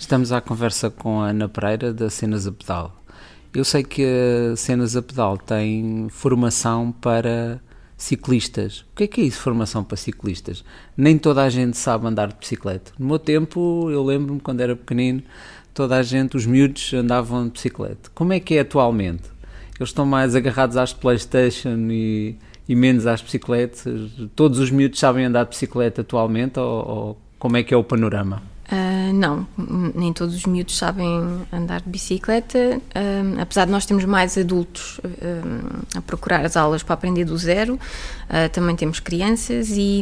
Estamos à conversa com a Ana Pereira da Cenas a Pedal. Eu sei que a Cenas a Pedal tem formação para ciclistas. O que é que é isso, formação para ciclistas? Nem toda a gente sabe andar de bicicleta. No meu tempo, eu lembro-me quando era pequenino, toda a gente, os miúdos, andavam de bicicleta. Como é que é atualmente? Eles estão mais agarrados às Playstation e, e menos às bicicletas? Todos os miúdos sabem andar de bicicleta atualmente ou, ou como é que é o panorama? Uh, não, nem todos os miúdos sabem andar de bicicleta, uh, apesar de nós termos mais adultos uh, a procurar as aulas para aprender do zero, também temos crianças e,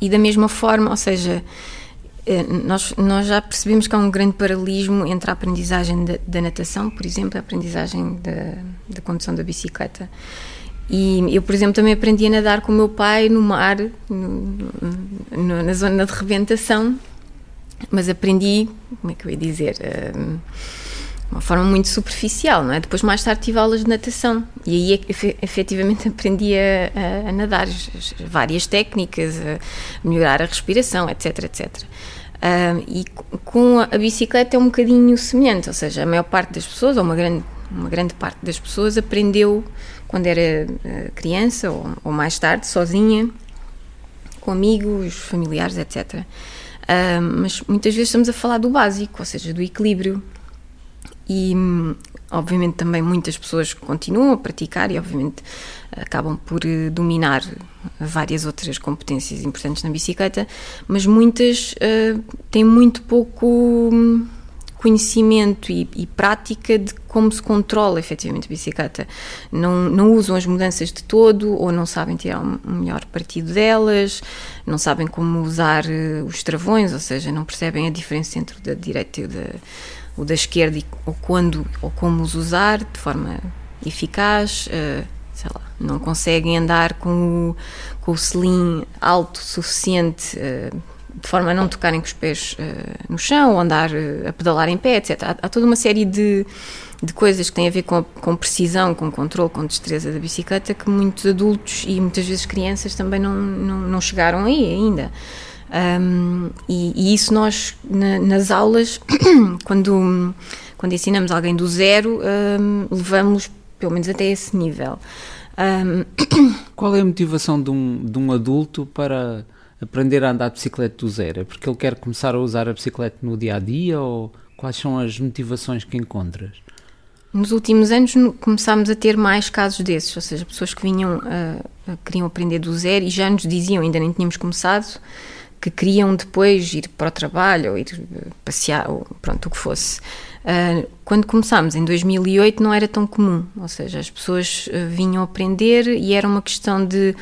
e da mesma forma, ou seja, nós, nós já percebemos que há um grande paralelismo entre a aprendizagem da, natação, por exemplo, e a aprendizagem da condução da bicicleta. E eu, por exemplo, também aprendi a nadar com o meu pai no mar, no, no, na zona de rebentação, mas aprendi, como é que eu ia dizer, hum, uma forma muito superficial, não é? Depois, mais tarde, tive aulas de natação e aí efetivamente aprendi a, a, nadar, várias técnicas, a melhorar a respiração, etc, etc. Uh, e com a bicicleta é um bocadinho semelhante, ou seja, a maior parte das pessoas, ou uma grande, uma grande parte das pessoas, aprendeu quando era uh, criança ou, ou, mais tarde, sozinha, com amigos, familiares, etc. Uh, mas muitas vezes estamos a falar do básico, ou seja, do equilíbrio. E, obviamente, também muitas pessoas continuam a praticar e, obviamente, acabam por uh, dominar várias outras competências importantes na bicicleta, mas muitas têm muito pouco conhecimento e, e, prática de como se controla efetivamente a bicicleta. Não, não usam as mudanças de todo ou não sabem tirar um, melhor partido delas, não sabem como usar uh, os travões, ou seja, não percebem a diferença entre o da direita e o da, o da esquerda e, ou quando ou como os usar de forma eficaz. Uh, sei lá, não conseguem andar com o, com o selim alto o suficiente. Uh, de forma a não tocarem com os pés uh, no chão, ou andar uh, a pedalar em pé, etc. Há, há, toda uma série de, de coisas que têm a ver com, a, com precisão, com controle, com destreza da bicicleta que muitos adultos e muitas vezes crianças também não, não, não chegaram aí ainda. Um, e, e, isso nós, na, nas aulas, quando, quando ensinamos alguém do zero, um, levamos pelo menos até esse nível. Um... Qual é a motivação de um, de um adulto para aprender a andar de bicicleta do zero? É porque ele quer começar a usar a bicicleta no dia a dia ou quais são as motivações que encontras? Nos últimos anos começámos a ter mais casos desses, ou seja, pessoas que vinham, uh, queriam aprender do zero e já nos diziam, ainda nem tínhamos começado, que queriam depois ir para o trabalho ou ir passear, ou pronto, o que fosse. Quando começámos, em 2008, não era tão comum, ou seja, as pessoas vinham aprender e era uma questão de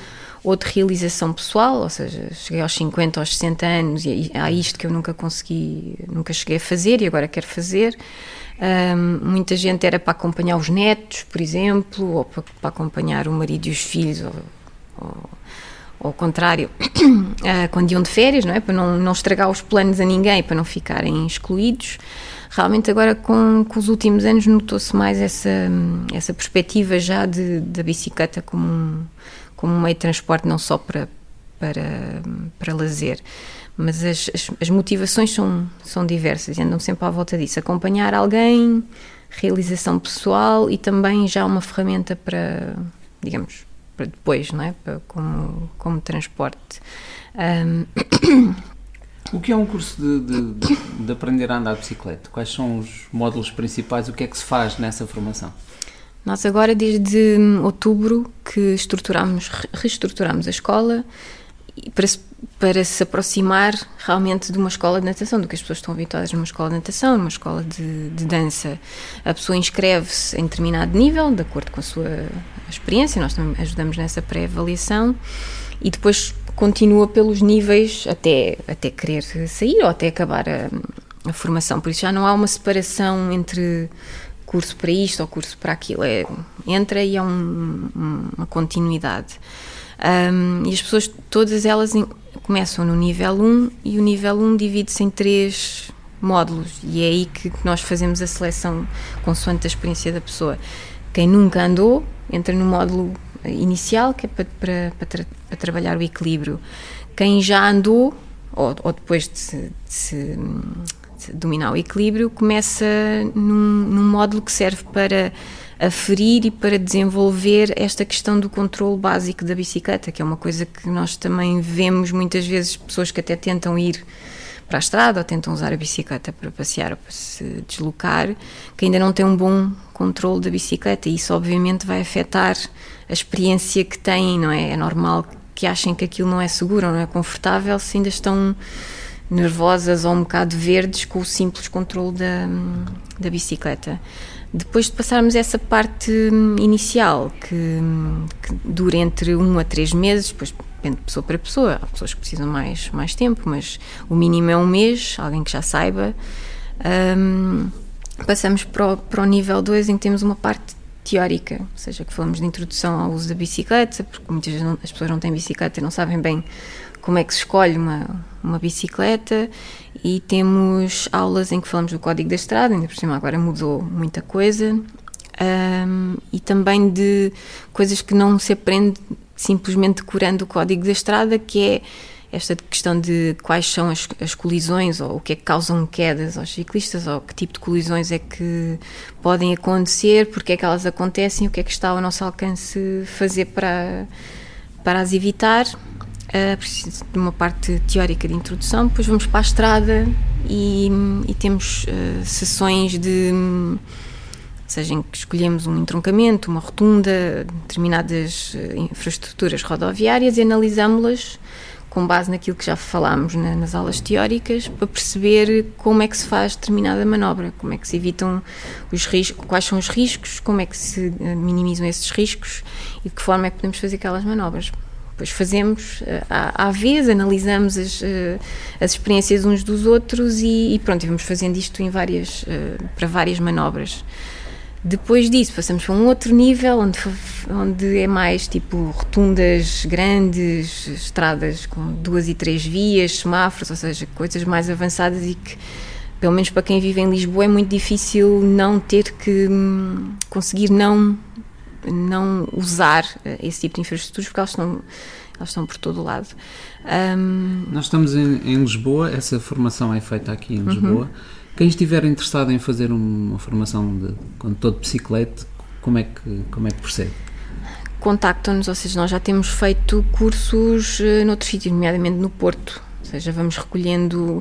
ou de realização pessoal, ou seja, cheguei aos 50, aos 60 anos e há isto que eu nunca consegui, nunca cheguei a fazer e agora quero fazer. Muita gente era para acompanhar os netos, por exemplo, ou para, para acompanhar o marido e os filhos, ou, ou, ao contrário, uh, quando iam de férias, não é? Para não, não estragar os planos a ninguém, para não ficarem excluídos. Realmente agora com, com os últimos anos notou-se mais essa, essa perspectiva já de, da bicicleta como um, como um meio de transporte não só para, para, para lazer, mas as, as, as, motivações são, são diversas e andam sempre à volta disso. Acompanhar alguém, realização pessoal e também já uma ferramenta para, digamos, para depois, não é? Para, como, como transporte. Um... O que é um curso de, de, de aprender a andar de bicicleta? Quais são os módulos principais? O que é que se faz nessa formação? Nós agora, desde outubro, que estruturamos, reestruturamos a escola para se, para se aproximar realmente de uma escola de natação, do que as pessoas estão habituadas numa escola de natação, numa escola de, de dança. A pessoa inscreve-se em determinado nível, de acordo com a sua experiência, nós também ajudamos nessa pré-avaliação, e depois continua pelos níveis até, até querer sair ou até acabar a, a formação. Por isso já não há uma separação entre curso para isto ou curso para aquilo. É, entra e é um, uma continuidade. Um, e as pessoas, todas elas começam no nível 1 e o nível 1 divide-se em três módulos e é aí que nós fazemos a seleção consoante a experiência da pessoa. Quem nunca andou entra no módulo inicial, que é para, para, para, tra para trabalhar o equilíbrio. Quem já andou ou, ou depois de se, de se, dominar o equilíbrio, começa num, num módulo que serve para aferir e para desenvolver esta questão do controle básico da bicicleta, que é uma coisa que nós também vemos muitas vezes pessoas que até tentam ir para a estrada ou tentam usar a bicicleta para passear ou para se deslocar, que ainda não têm um bom controle da bicicleta e isso obviamente vai afetar a experiência que têm, não é? É normal que achem que aquilo não é seguro ou não é confortável se ainda estão nervosas ou um bocado verdes com o simples controle da, da bicicleta. Depois de passarmos essa parte inicial, que, que dura entre um a três meses, depois depende de pessoa para pessoa, há pessoas que precisam mais, mais tempo, mas o mínimo é um mês, alguém que já saiba. Um, passamos para o, para o nível 2 em que temos uma parte teórica, ou seja, que falamos de introdução ao uso da bicicleta, porque muitas vezes não, as pessoas não têm bicicleta e não sabem bem como é que se escolhe uma, uma bicicleta e temos aulas em que falamos do código da estrada, ainda por cima agora mudou muita coisa, um, e também de coisas que não se aprende simplesmente decorando o código da estrada, que é esta questão de quais são as, as, colisões ou o que é que causam quedas aos ciclistas ou que tipo de colisões é que podem acontecer, porque é que elas acontecem, o que é que está ao nosso alcance fazer para, para as evitar. Uh, preciso de uma parte teórica de introdução, depois vamos para a estrada e, e temos uh, sessões de seja em que escolhemos um entroncamento, uma rotunda, determinadas uh, infraestruturas rodoviárias e analisamos-las com base naquilo que já falámos na, nas aulas teóricas, para perceber como é que se faz determinada manobra, como é que se evitam os riscos, quais são os riscos, como é que se minimizam esses riscos e de que forma é que podemos fazer aquelas manobras. Depois fazemos eh, à, à vez, analisamos as, eh, as experiências uns dos outros e, e pronto, vamos fazendo isto em várias, eh, para várias manobras. Depois disso, passamos para um outro nível, onde, onde é mais tipo rotundas grandes, estradas com duas e três vias, semáforos, ou seja, coisas mais avançadas e que, pelo menos para quem vive em Lisboa, é muito difícil não ter que hum, conseguir não não usar eh, esse tipo de infraestruturas porque elas estão, elas estão por todo o lado. Um... Nós estamos em, em, Lisboa, essa formação é feita aqui em Lisboa. Uhum. Quem estiver interessado em fazer uma formação de condutor de bicicleta, como é que, como é que procede? Contactam-nos, ou seja, nós já temos feito cursos uh, noutros sítios, nomeadamente no Porto. Ou seja, vamos recolhendo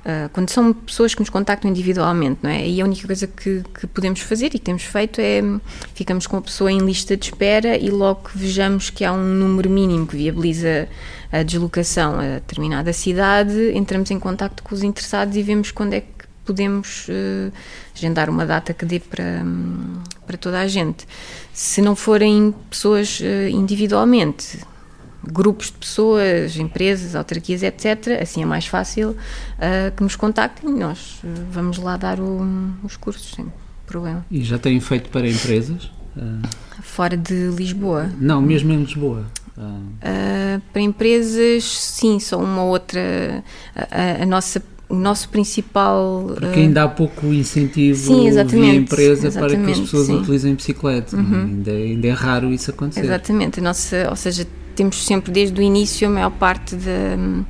Uh, quando são pessoas que nos contactam individualmente, não é? E a única coisa que, que, podemos fazer e que temos feito é ficamos com a pessoa em lista de espera e logo que vejamos que há um número mínimo que viabiliza a deslocação a determinada cidade, entramos em contacto com os interessados e vemos quando é que podemos uh, agendar uma data que dê para, um, para toda a gente. Se não forem pessoas uh, individualmente, grupos de pessoas, empresas, autarquias, etc., assim é mais fácil uh, que nos contactem e nós uh, vamos lá dar o, os cursos, sem problema. E já têm feito para empresas? Uh... Fora de Lisboa? Não, mesmo em Lisboa. para empresas, sim, só uma outra. A, a, nossa o nosso principal. Porque ainda há pouco incentivo sim, via empresa para que as pessoas sim. utilizem bicicleta. Uhum. Ainda, é, ainda, é raro isso acontecer. Exatamente. A nossa, ou seja, temos sempre desde o início a maior parte de,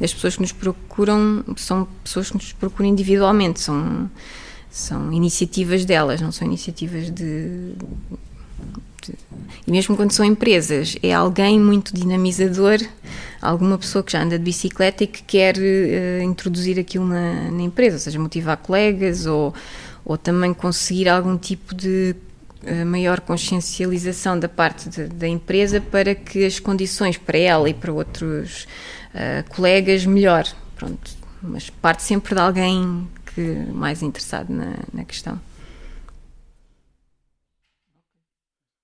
das pessoas que nos procuram são pessoas que nos procuram individualmente, são, são iniciativas delas, não são iniciativas de, E mesmo quando são empresas, é alguém muito dinamizador, alguma pessoa que já anda de bicicleta e que quer uh, introduzir aquilo na, na empresa, ou seja, motivar colegas ou, ou também conseguir algum tipo de maior consciencialização da parte de, da empresa para que as condições para ela e para outros uh, colegas melhor. Pronto, mas parte sempre de alguém que mais interessado na, na questão.